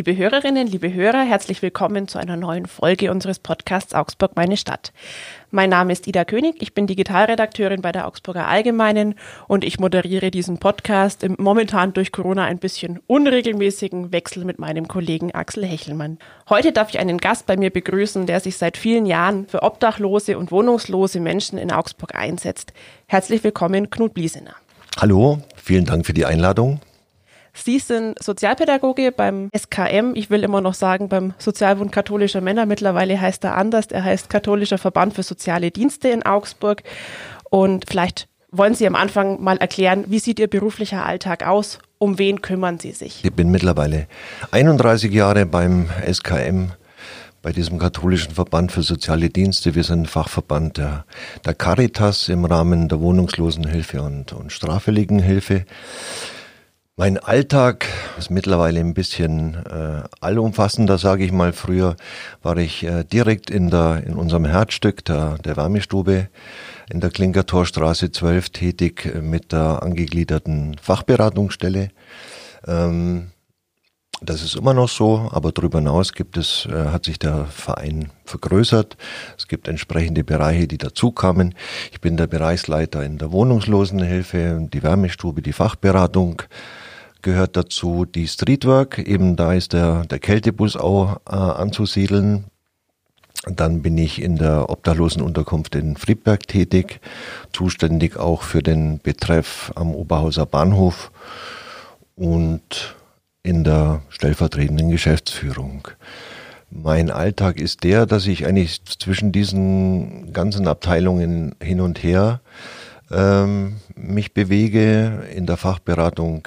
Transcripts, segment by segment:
Liebe Hörerinnen, liebe Hörer, herzlich willkommen zu einer neuen Folge unseres Podcasts Augsburg meine Stadt. Mein Name ist Ida König, ich bin Digitalredakteurin bei der Augsburger Allgemeinen und ich moderiere diesen Podcast im momentan durch Corona ein bisschen unregelmäßigen Wechsel mit meinem Kollegen Axel Hechelmann. Heute darf ich einen Gast bei mir begrüßen, der sich seit vielen Jahren für obdachlose und wohnungslose Menschen in Augsburg einsetzt. Herzlich willkommen, Knut Bliesener. Hallo, vielen Dank für die Einladung. Sie sind Sozialpädagoge beim SKM. Ich will immer noch sagen, beim Sozialbund katholischer Männer. Mittlerweile heißt er anders. Er heißt Katholischer Verband für soziale Dienste in Augsburg. Und vielleicht wollen Sie am Anfang mal erklären, wie sieht Ihr beruflicher Alltag aus? Um wen kümmern Sie sich? Ich bin mittlerweile 31 Jahre beim SKM bei diesem katholischen Verband für soziale Dienste. Wir sind Fachverband der, der Caritas im Rahmen der Wohnungslosenhilfe und, und Straffälligenhilfe. Mein Alltag ist mittlerweile ein bisschen äh, allumfassender, sage ich mal. Früher war ich äh, direkt in, der, in unserem Herzstück der, der Wärmestube in der Klinkertorstraße 12 tätig äh, mit der angegliederten Fachberatungsstelle. Ähm, das ist immer noch so, aber darüber hinaus gibt es, äh, hat sich der Verein vergrößert. Es gibt entsprechende Bereiche, die dazukamen. Ich bin der Bereichsleiter in der Wohnungslosenhilfe, die Wärmestube, die Fachberatung gehört dazu die Streetwork, eben da ist der, der Kältebus auch äh, anzusiedeln. Dann bin ich in der Obdachlosenunterkunft in Friedberg tätig, zuständig auch für den Betreff am Oberhauser Bahnhof und in der stellvertretenden Geschäftsführung. Mein Alltag ist der, dass ich eigentlich zwischen diesen ganzen Abteilungen hin und her ähm, mich bewege, in der Fachberatung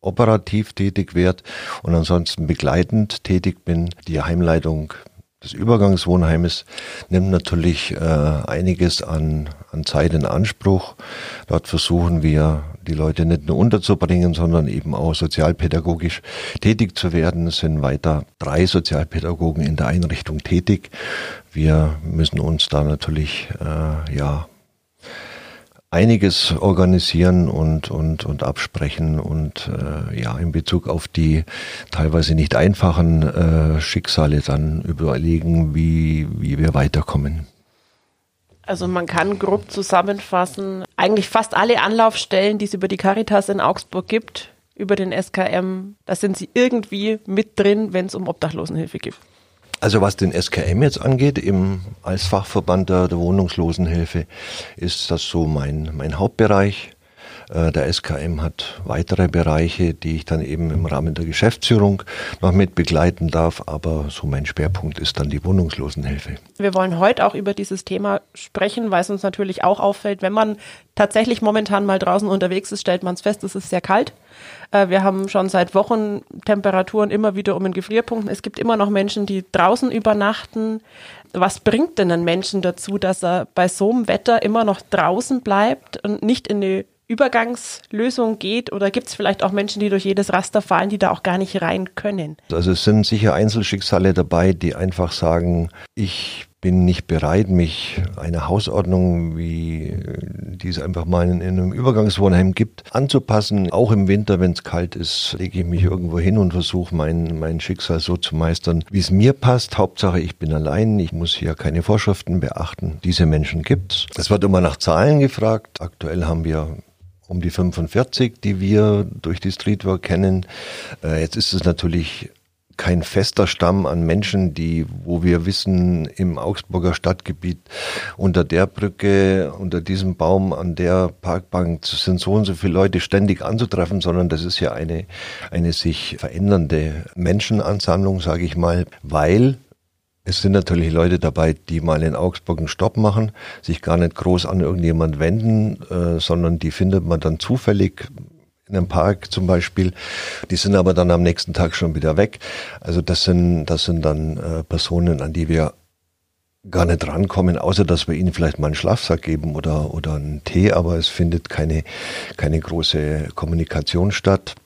operativ tätig werde und ansonsten begleitend tätig bin. Die Heimleitung des Übergangswohnheimes nimmt natürlich äh, einiges an, an Zeit in Anspruch. Dort versuchen wir, die Leute nicht nur unterzubringen, sondern eben auch sozialpädagogisch tätig zu werden. Es sind weiter drei Sozialpädagogen in der Einrichtung tätig. Wir müssen uns da natürlich äh, ja einiges organisieren und, und, und absprechen und äh, ja, in Bezug auf die teilweise nicht einfachen äh, Schicksale dann überlegen, wie, wie wir weiterkommen. Also man kann grob zusammenfassen, eigentlich fast alle Anlaufstellen, die es über die Caritas in Augsburg gibt, über den SKM, da sind sie irgendwie mit drin, wenn es um Obdachlosenhilfe geht. Also was den SKM jetzt angeht, im, als Fachverband der, der Wohnungslosenhilfe, ist das so mein, mein Hauptbereich. Äh, der SKM hat weitere Bereiche, die ich dann eben im Rahmen der Geschäftsführung noch mit begleiten darf, aber so mein Schwerpunkt ist dann die Wohnungslosenhilfe. Wir wollen heute auch über dieses Thema sprechen, weil es uns natürlich auch auffällt, wenn man tatsächlich momentan mal draußen unterwegs ist, stellt man es fest, es ist sehr kalt. Äh, wir haben schon seit Wochen Temperaturen immer wieder um den Gefrierpunkt. Es gibt immer noch Menschen, die draußen übernachten. Was bringt denn einen Menschen dazu, dass er bei so einem Wetter immer noch draußen bleibt und nicht in die Übergangslösung geht? Oder gibt es vielleicht auch Menschen, die durch jedes Raster fallen, die da auch gar nicht rein können? Also es sind sicher Einzelschicksale dabei, die einfach sagen, ich bin nicht bereit, mich einer Hausordnung, wie die es einfach mal in, einem Übergangswohnheim gibt, anzupassen. Auch im Winter, wenn es kalt ist, lege ich mich irgendwo hin und versuche mein, mein Schicksal so zu meistern, wie es mir passt. Hauptsache, ich bin allein, ich muss hier keine Vorschriften beachten. Diese Menschen gibt's. Es wird immer nach Zahlen gefragt. Aktuell haben wir um die 45, die wir durch die Streetwork kennen. Äh, jetzt ist es natürlich kein fester Stamm an Menschen, die, wo wir wissen, im Augsburger Stadtgebiet unter der Brücke, unter diesem Baum, an der Parkbank sind so und so viele Leute ständig anzutreffen, sondern das ist ja eine, eine sich verändernde Menschenansammlung, sage ich mal, weil es sind natürlich Leute dabei, die mal in Augsburg einen Stopp machen, sich gar nicht groß an irgendjemand wenden, äh, sondern die findet man dann zufällig in einem Park zum Beispiel. Die sind aber dann am nächsten Tag schon wieder weg. Also das sind, das sind dann äh, Personen, an die wir gar nicht rankommen, außer dass wir ihnen vielleicht mal einen Schlafsack geben oder, oder einen Tee, aber es findet keine, keine große Kommunikation statt.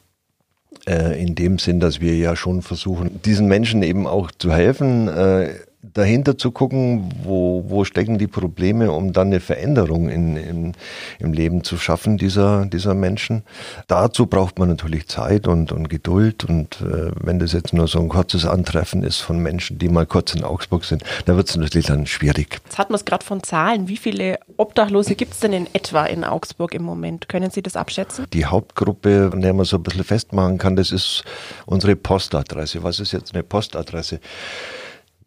Äh, in dem Sinn, dass wir ja schon versuchen, diesen Menschen eben auch zu helfen, äh, dahinter zu gucken, wo, wo stecken die Probleme, um dann eine Veränderung in, in, im Leben zu schaffen dieser, dieser Menschen. Dazu braucht man natürlich Zeit und, und Geduld und äh, wenn das jetzt nur so ein kurzes Antreffen ist von Menschen, die mal kurz in Augsburg sind, dann wird es natürlich dann schwierig. Jetzt hat man es gerade von Zahlen. Wie viele Obdachlose gibt es denn in etwa in Augsburg im Moment? Können Sie das abschätzen? Die Hauptgruppe, an der man so ein bisschen festmachen kann, das ist unsere Postadresse. Was ist jetzt eine Postadresse?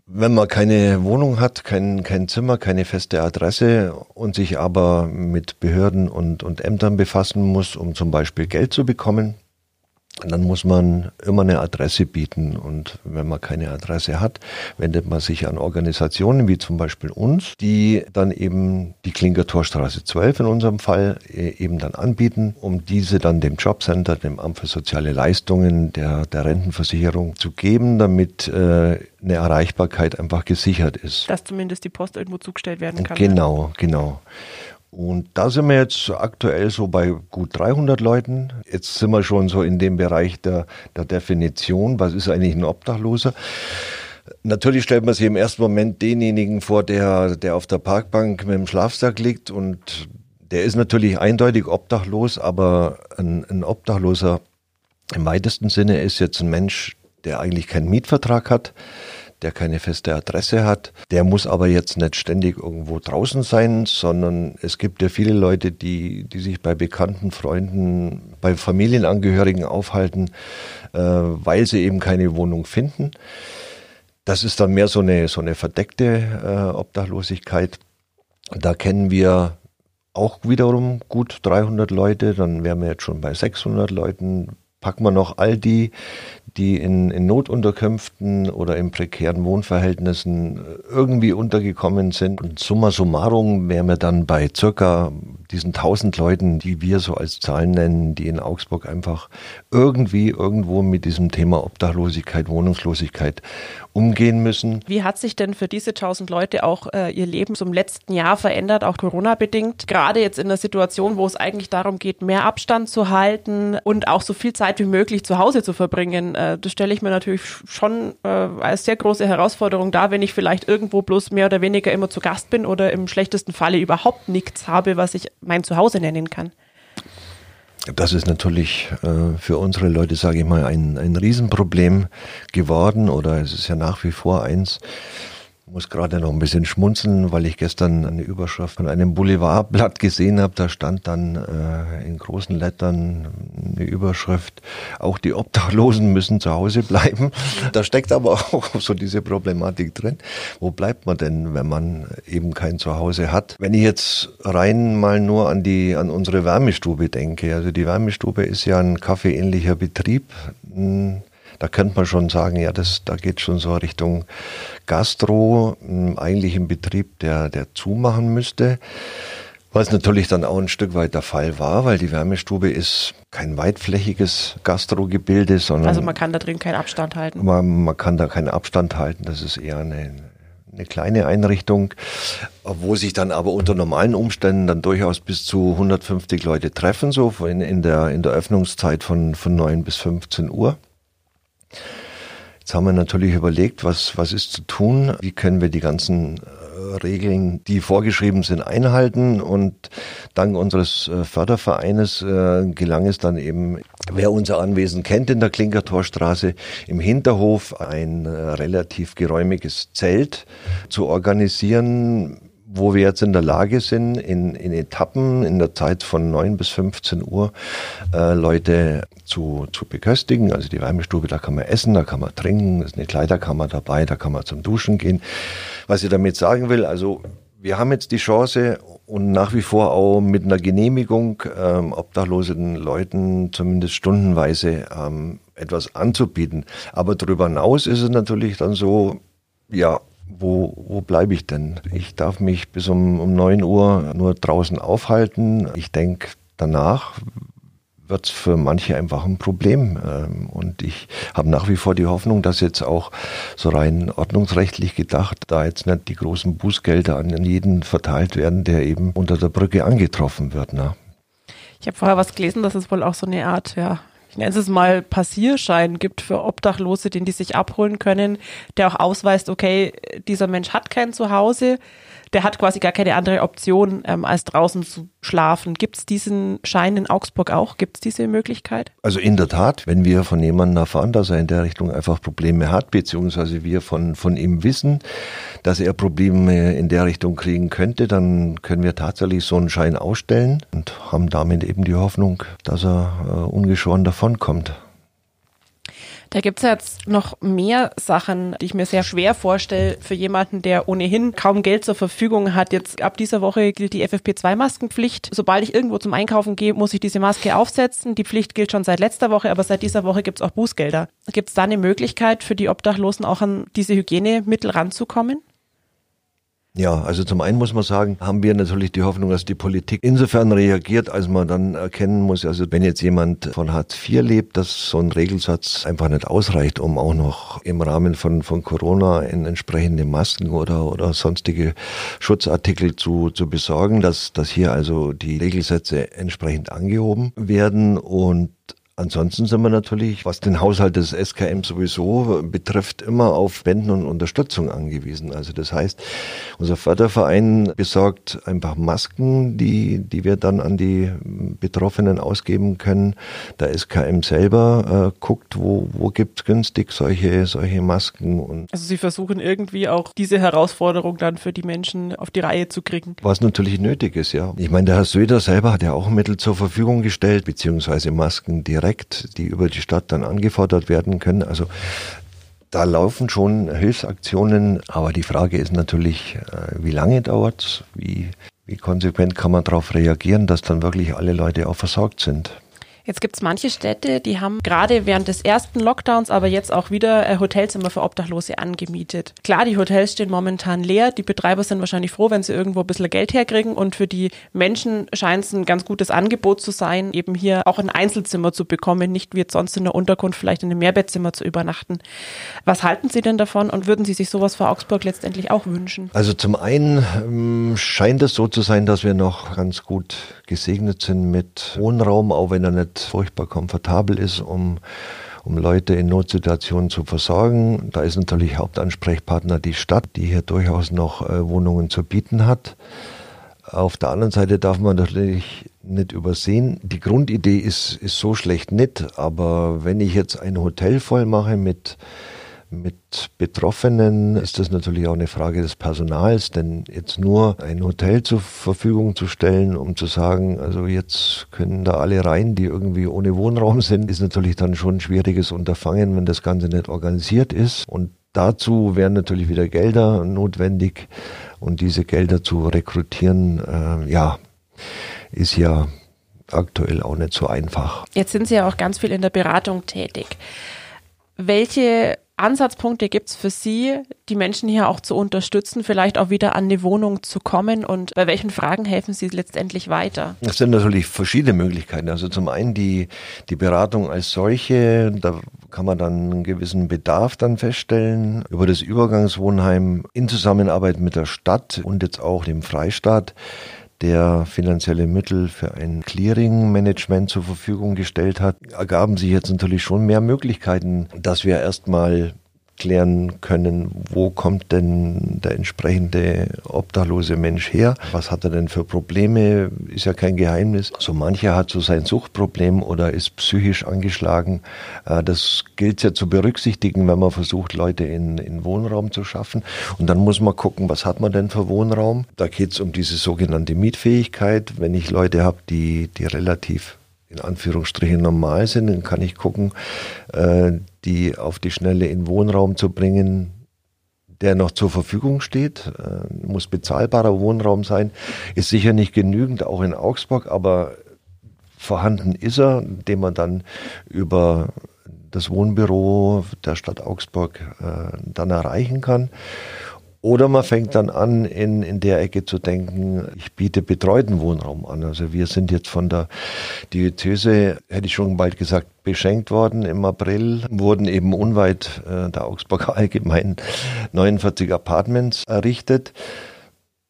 Wenn man keine Wohnung hat, kein, kein Zimmer, keine feste Adresse und sich aber mit Behörden und, und Ämtern befassen muss, um zum Beispiel Geld zu bekommen, dann muss man immer eine Adresse bieten. Und wenn man keine Adresse hat, wendet man sich an Organisationen wie zum Beispiel uns, die dann eben die Klinkertorstraße 12 in unserem Fall äh, eben dann anbieten, um diese dann dem Jobcenter, dem Amt für soziale Leistungen, der, der Rentenversicherung zu geben, damit äh, eine Erreichbarkeit einfach gesichert ist. Dass zumindest die Post irgendwo zugestellt werden kann. Genau, genau. Und da sind wir jetzt aktuell so bei gut 300 Leuten. Jetzt sind wir schon so in dem Bereich der, der Definition. Was ist eigentlich ein Obdachloser? Natürlich stellt man sich im ersten Moment denjenigen vor, der, der auf der Parkbank mit dem Schlafsack liegt und der ist natürlich eindeutig obdachlos, aber ein, ein Obdachloser im weitesten Sinne ist jetzt ein Mensch, der eigentlich keinen Mietvertrag hat, der keine feste Adresse hat. Der muss aber jetzt nicht ständig irgendwo draußen sein, sondern es gibt ja viele Leute, die, die sich bei bekannten Freunden, bei Familienangehörigen aufhalten, äh, weil sie eben keine Wohnung finden. Das ist dann mehr so eine, so eine verdeckte äh, Obdachlosigkeit. Da kennen wir auch wiederum gut 300 Leute, dann wären wir jetzt schon bei 600 Leuten. Packen wir noch all die, die in, in Notunterkünften oder in prekären Wohnverhältnissen irgendwie untergekommen sind. Und summa summarum wären wir dann bei circa diesen tausend Leuten, die wir so als Zahlen nennen, die in Augsburg einfach irgendwie irgendwo mit diesem Thema Obdachlosigkeit, Wohnungslosigkeit umgehen müssen. Wie hat sich denn für diese tausend Leute auch äh, ihr Leben zum letzten Jahr verändert, auch Corona-bedingt? Gerade jetzt in der Situation, wo es eigentlich darum geht, mehr Abstand zu halten und auch so viel Zeit wie möglich zu Hause zu verbringen. Äh, das stelle ich mir natürlich schon äh, als sehr große Herausforderung dar, wenn ich vielleicht irgendwo bloß mehr oder weniger immer zu Gast bin oder im schlechtesten Falle überhaupt nichts habe, was ich mein Zuhause nennen kann. Das ist natürlich äh, für unsere Leute, sage ich mal, ein, ein Riesenproblem geworden oder es ist ja nach wie vor eins muss gerade noch ein bisschen schmunzeln, weil ich gestern eine Überschrift von einem Boulevardblatt gesehen habe. Da stand dann äh, in großen Lettern eine Überschrift, auch die Obdachlosen müssen zu Hause bleiben. Da steckt aber auch so diese Problematik drin. Wo bleibt man denn, wenn man eben kein Zuhause hat? Wenn ich jetzt rein mal nur an die, an unsere Wärmestube denke. Also die Wärmestube ist ja ein kaffeeähnlicher Betrieb. Hm, da könnte man schon sagen, ja, das, da geht schon so Richtung Gastro, hm, eigentlich ein Betrieb, der, der zumachen müsste. Was natürlich dann auch ein Stück weit der Fall war, weil die Wärmestube ist kein weitflächiges Gastrogebilde, sondern. Also man kann da drin keinen Abstand halten. Man, man kann da keinen Abstand halten. Das ist eher eine, eine kleine Einrichtung, wo sich dann aber unter normalen Umständen dann durchaus bis zu 150 Leute treffen, so in, in der, in der Öffnungszeit von, von 9 bis 15 Uhr. Jetzt haben wir natürlich überlegt, was, was ist zu tun? Wie können wir die ganzen äh, Regeln, die vorgeschrieben sind, einhalten? Und dank unseres äh, Fördervereines äh, gelang es dann eben, wer unser Anwesen kennt in der Klinkertorstraße, im Hinterhof ein relativ geräumiges Zelt zu organisieren, wo wir jetzt in der Lage sind, in, in Etappen in der Zeit von 9 bis 15 Uhr äh, Leute zu, zu beköstigen. Also die Wärmestube, da kann man essen, da kann man trinken, ist eine Kleiderkammer dabei, da kann man zum Duschen gehen. Was ich damit sagen will, also wir haben jetzt die Chance und nach wie vor auch mit einer Genehmigung ähm, obdachlosen Leuten zumindest stundenweise ähm, etwas anzubieten. Aber darüber hinaus ist es natürlich dann so, ja, wo, wo bleibe ich denn? Ich darf mich bis um, um 9 Uhr nur draußen aufhalten. Ich denke, danach wird es für manche einfach ein Problem. Ähm, und ich habe nach wie vor die Hoffnung, dass jetzt auch so rein ordnungsrechtlich gedacht, da jetzt nicht die großen Bußgelder an jeden verteilt werden, der eben unter der Brücke angetroffen wird. Ne? Ich habe vorher was gelesen, dass es wohl auch so eine Art, ja, ich nenne es mal Passierschein gibt für Obdachlose, den die sich abholen können, der auch ausweist, okay, dieser Mensch hat kein Zuhause, der hat quasi gar keine andere Option, ähm, als draußen zu schlafen. Gibt es diesen Schein in Augsburg auch? Gibt es diese Möglichkeit? Also in der Tat, wenn wir von jemandem erfahren, dass er in der Richtung einfach Probleme hat, beziehungsweise wir von, von ihm wissen, dass er Probleme in der Richtung kriegen könnte, dann können wir tatsächlich so einen Schein ausstellen und haben damit eben die Hoffnung, dass er äh, ungeschoren davonkommt. Da gibt es jetzt noch mehr Sachen, die ich mir sehr schwer vorstelle für jemanden, der ohnehin kaum Geld zur Verfügung hat. Jetzt ab dieser Woche gilt die FFP2-Maskenpflicht. Sobald ich irgendwo zum Einkaufen gehe, muss ich diese Maske aufsetzen. Die Pflicht gilt schon seit letzter Woche, aber seit dieser Woche gibt es auch Bußgelder. Gibt es da eine Möglichkeit für die Obdachlosen auch an diese Hygienemittel ranzukommen? Ja, also zum einen muss man sagen, haben wir natürlich die Hoffnung, dass die Politik insofern reagiert, als man dann erkennen muss, also wenn jetzt jemand von Hartz IV lebt, dass so ein Regelsatz einfach nicht ausreicht, um auch noch im Rahmen von, von Corona in entsprechende Masken oder, oder sonstige Schutzartikel zu, zu besorgen, dass, dass hier also die Regelsätze entsprechend angehoben werden. Und Ansonsten sind wir natürlich, was den Haushalt des SKM sowieso betrifft, immer auf Spenden und Unterstützung angewiesen. Also das heißt, unser Förderverein besorgt einfach Masken, die, die wir dann an die Betroffenen ausgeben können. Der SKM selber äh, guckt, wo, wo gibt's günstig solche, solche Masken. Und also Sie versuchen irgendwie auch diese Herausforderung dann für die Menschen auf die Reihe zu kriegen. Was natürlich nötig ist, ja. Ich meine, der Herr Söder selber hat ja auch Mittel zur Verfügung gestellt, beziehungsweise Masken direkt direkt, die über die Stadt dann angefordert werden können. Also da laufen schon Hilfsaktionen, aber die Frage ist natürlich, äh, wie lange dauert es, wie, wie konsequent kann man darauf reagieren, dass dann wirklich alle Leute auch versorgt sind. Jetzt gibt es manche Städte, die haben gerade während des ersten Lockdowns, aber jetzt auch wieder äh, Hotelzimmer für Obdachlose angemietet. Klar, die Hotels stehen momentan leer. Die Betreiber sind wahrscheinlich froh, wenn sie irgendwo ein bisschen Geld herkriegen. Und für die Menschen scheint es ein ganz gutes Angebot zu sein, eben hier auch ein Einzelzimmer zu bekommen, nicht wie jetzt sonst in der Unterkunft vielleicht in einem Mehrbettzimmer zu übernachten. Was halten Sie denn davon und würden Sie sich sowas für Augsburg letztendlich auch wünschen? Also zum einen ähm, scheint es so zu sein, dass wir noch ganz gut gesegnet sind mit Wohnraum, auch wenn er nicht furchtbar komfortabel ist, um, um Leute in Notsituationen zu versorgen. Da ist natürlich Hauptansprechpartner die Stadt, die hier durchaus noch äh, Wohnungen zu bieten hat. Auf der anderen Seite darf man natürlich nicht übersehen, die Grundidee ist, ist so schlecht nicht, aber wenn ich jetzt ein Hotel voll mache mit mit Betroffenen ist das natürlich auch eine Frage des Personals, denn jetzt nur ein Hotel zur Verfügung zu stellen, um zu sagen, also jetzt können da alle rein, die irgendwie ohne Wohnraum sind, ist natürlich dann schon ein schwieriges Unterfangen, wenn das Ganze nicht organisiert ist. Und dazu wären natürlich wieder Gelder notwendig und diese Gelder zu rekrutieren, äh, ja, ist ja aktuell auch nicht so einfach. Jetzt sind Sie ja auch ganz viel in der Beratung tätig. Welche Ansatzpunkte gibt es für Sie, die Menschen hier auch zu unterstützen, vielleicht auch wieder an die Wohnung zu kommen und bei welchen Fragen helfen Sie letztendlich weiter? Es sind natürlich verschiedene Möglichkeiten. Also zum einen die, die Beratung als solche, da kann man dann einen gewissen Bedarf dann feststellen. Über das Übergangswohnheim in Zusammenarbeit mit der Stadt und jetzt auch dem Freistaat der finanzielle Mittel für ein Clearing-Management zur Verfügung gestellt hat, ergaben sich jetzt natürlich schon mehr Möglichkeiten, dass wir erstmal klären können, wo kommt denn der entsprechende obdachlose Mensch her? Was hat er denn für Probleme? Ist ja kein Geheimnis. So mancher hat so sein Suchtproblem oder ist psychisch angeschlagen. Äh, das gilt ja zu berücksichtigen, wenn man versucht, Leute in, in Wohnraum zu schaffen. Und dann muss man gucken, was hat man denn für Wohnraum? Da geht es um diese sogenannte Mietfähigkeit. Wenn ich Leute habe, die, die relativ in Anführungsstrichen normal sind, dann kann ich gucken, äh, die auf die Schnelle in Wohnraum zu bringen, der noch zur Verfügung steht, äh, muss bezahlbarer Wohnraum sein, ist sicher nicht genügend, auch in Augsburg, aber vorhanden ist er, den man dann über das Wohnbüro der Stadt Augsburg äh, dann erreichen kann. Oder man fängt dann an, in, in der Ecke zu denken, ich biete betreuten Wohnraum an. Also wir sind jetzt von der Diözese, hätte ich schon bald gesagt, beschenkt worden im April, wurden eben unweit äh, der Augsburger Allgemein 49 Apartments errichtet,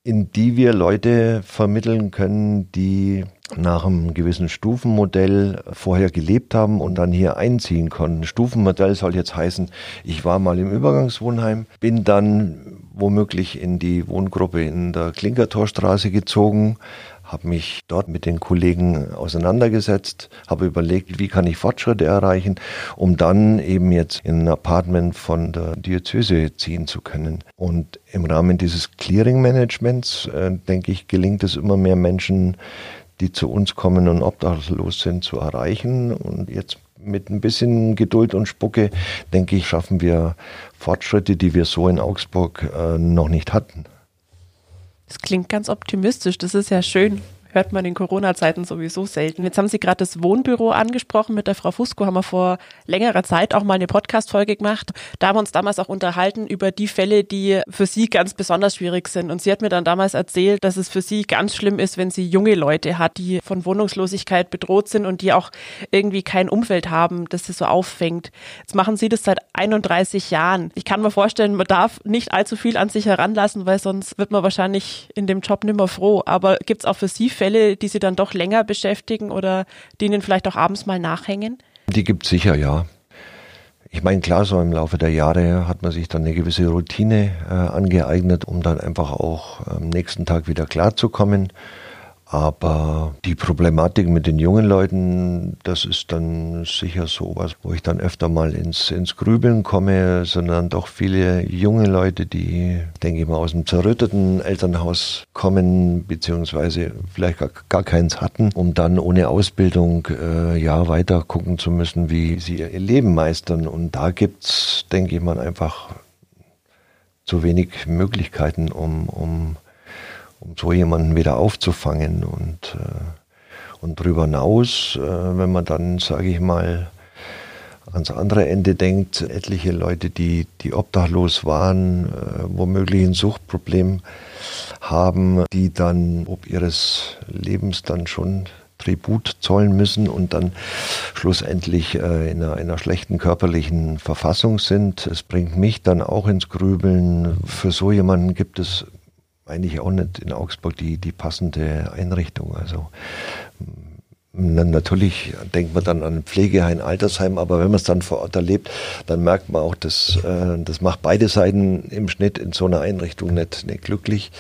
in die wir Leute vermitteln können, die nach einem gewissen Stufenmodell vorher gelebt haben und dann hier einziehen konnten. Stufenmodell soll jetzt heißen, ich war mal im Übergangswohnheim, bin dann womöglich in die Wohngruppe in der Klinkertorstraße gezogen, habe mich dort mit den Kollegen auseinandergesetzt, habe überlegt, wie kann ich Fortschritte erreichen, um dann eben jetzt in ein Apartment von der Diözese ziehen zu können. Und im Rahmen dieses Clearing-Managements, äh, denke ich, gelingt es immer mehr Menschen, die zu uns kommen und obdachlos sind, zu erreichen. Und jetzt mit ein bisschen Geduld und Spucke, denke ich, schaffen wir Fortschritte, die wir so in Augsburg äh, noch nicht hatten. Das klingt ganz optimistisch. Das ist ja schön hört man in Corona-Zeiten sowieso selten. Jetzt haben Sie gerade das Wohnbüro angesprochen. Mit der Frau Fusco haben wir vor längerer Zeit auch mal eine Podcast-Folge gemacht. Da haben wir uns damals auch unterhalten über die Fälle, die für Sie ganz besonders schwierig sind. Und sie hat mir dann damals erzählt, dass es für sie ganz schlimm ist, wenn sie junge Leute hat, die von Wohnungslosigkeit bedroht sind und die auch irgendwie kein Umfeld haben, das sie so auffängt. Jetzt machen Sie das seit 31 Jahren. Ich kann mir vorstellen, man darf nicht allzu viel an sich heranlassen, weil sonst wird man wahrscheinlich in dem Job nimmer froh. Aber gibt es auch für Sie Fälle, Fälle, die Sie dann doch länger beschäftigen oder denen vielleicht auch abends mal nachhängen? Die gibt es sicher, ja. Ich meine, klar, so im Laufe der Jahre hat man sich dann eine gewisse Routine äh, angeeignet, um dann einfach auch am nächsten Tag wieder klarzukommen. Aber die Problematik mit den jungen Leuten, das ist dann sicher sowas, wo ich dann öfter mal ins, ins Grübeln komme, sondern doch viele junge Leute, die, denke ich mal, aus einem zerrütteten Elternhaus kommen, beziehungsweise vielleicht gar, gar keins hatten, um dann ohne Ausbildung äh, ja weiter gucken zu müssen, wie sie ihr Leben meistern. Und da gibt's, denke ich mal, einfach zu wenig Möglichkeiten, um, um um so jemanden wieder aufzufangen. Und, äh, und darüber hinaus, äh, wenn man dann, sage ich mal, ans andere Ende denkt, etliche Leute, die, die obdachlos waren, äh, womöglich ein Suchtproblem haben, die dann ob ihres Lebens dann schon Tribut zollen müssen und dann schlussendlich äh, in einer, einer, schlechten körperlichen Verfassung sind. Es bringt mich dann auch ins Grübeln. Für so jemanden gibt es eigentlich auch nicht in Augsburg die, die passende Einrichtung. Also natürlich denkt man dann an Pflegeheim, Altersheim, aber wenn man es dann vor Ort erlebt, dann merkt man auch, dass äh, das macht beide Seiten im Schnitt in so einer Einrichtung nicht, nicht glücklich.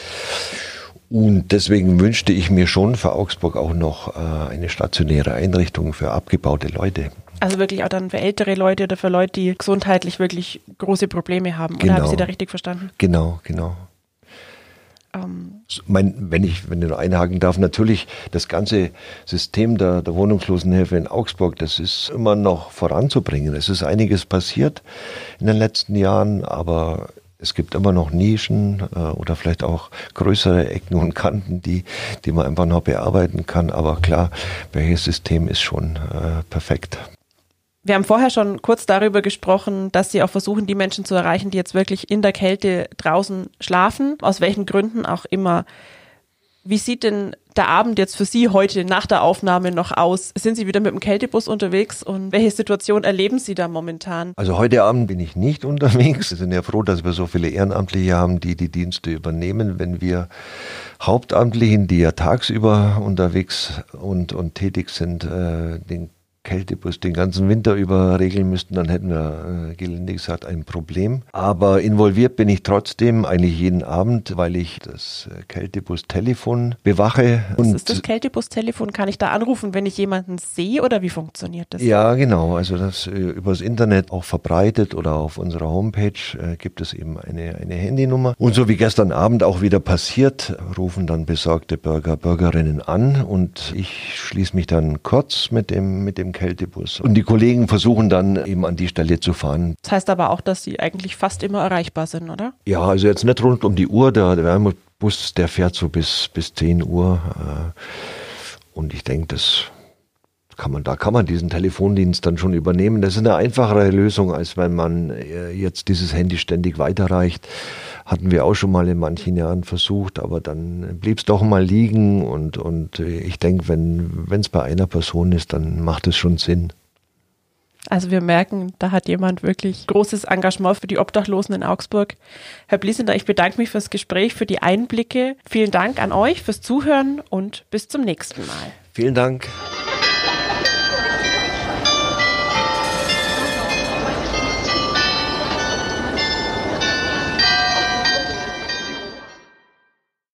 Und deswegen wünschte ich mir schon für Augsburg auch noch äh, eine stationäre Einrichtung für abgebaute Leute. Also wirklich auch dann für ältere Leute oder für Leute, die gesundheitlich wirklich große Probleme haben. Genau. Oder habe ich Sie da richtig verstanden? Genau, genau. Ähm mein, wenn ich, wenn ich nur einhaken darf, natürlich das ganze System der, der Wohnungslosenhilfe in Augsburg, das ist immer noch voranzubringen. Es ist einiges passiert in den letzten Jahren, aber es gibt immer noch Nischen äh, oder vielleicht auch größere Ecken und Kanten, die, die man einfach noch bearbeiten kann. Aber klar, welches System ist schon äh, perfekt. Wir haben vorher schon kurz darüber gesprochen, dass Sie auch versuchen, die Menschen zu erreichen, die jetzt wirklich in der Kälte draußen schlafen, aus welchen Gründen auch immer. Wie sieht denn der Abend jetzt für Sie heute nach der Aufnahme noch aus? Sind Sie wieder mit dem Kältebus unterwegs und welche Situation erleben Sie da momentan? Also heute Abend bin ich nicht unterwegs. Wir sind ja froh, dass wir so viele Ehrenamtliche haben, die die Dienste übernehmen. Wenn wir Hauptamtlichen, die ja tagsüber unterwegs und, und tätig sind, äh, den Kältebus den ganzen Winter über regeln müssten, dann hätten wir, äh, gelinde gesagt, ein Problem. Aber involviert bin ich trotzdem eigentlich jeden Abend, weil ich das äh, Kältebus-Telefon bewache. Was ist das Kältebus-Telefon? Kann ich da anrufen, wenn ich jemanden sehe oder wie funktioniert das? Ja, genau. Also das äh, übers Internet auch verbreitet oder auf unserer Homepage äh, gibt es eben eine, eine Handynummer. Und so wie gestern Abend auch wieder passiert, rufen dann besorgte Bürger, Bürgerinnen an und ich schließe mich dann kurz mit dem, mit dem Kältebus. Und die Kollegen versuchen dann eben an die Stelle zu fahren. Das heißt aber auch, dass sie eigentlich fast immer erreichbar sind, oder? Ja, also jetzt nicht rund um die Uhr. Der, Wärmebus, der fährt so bis, bis 10 Uhr. Äh, und ich denke, das kann man, da kann man diesen Telefondienst dann schon übernehmen. Das ist eine einfachere Lösung, als wenn man äh, jetzt dieses Handy ständig weiterreicht. Hatten wir auch schon mal in manchen Jahren versucht, aber dann blieb es doch mal liegen und, und äh, ich denke, wenn es bei einer Person ist, dann macht es schon Sinn. Also wir merken, da hat jemand wirklich großes Engagement für die Obdachlosen in Augsburg. Herr Bliesender, ich bedanke mich fürs Gespräch, für die Einblicke. Vielen Dank an euch fürs Zuhören und bis zum nächsten Mal. Vielen Dank.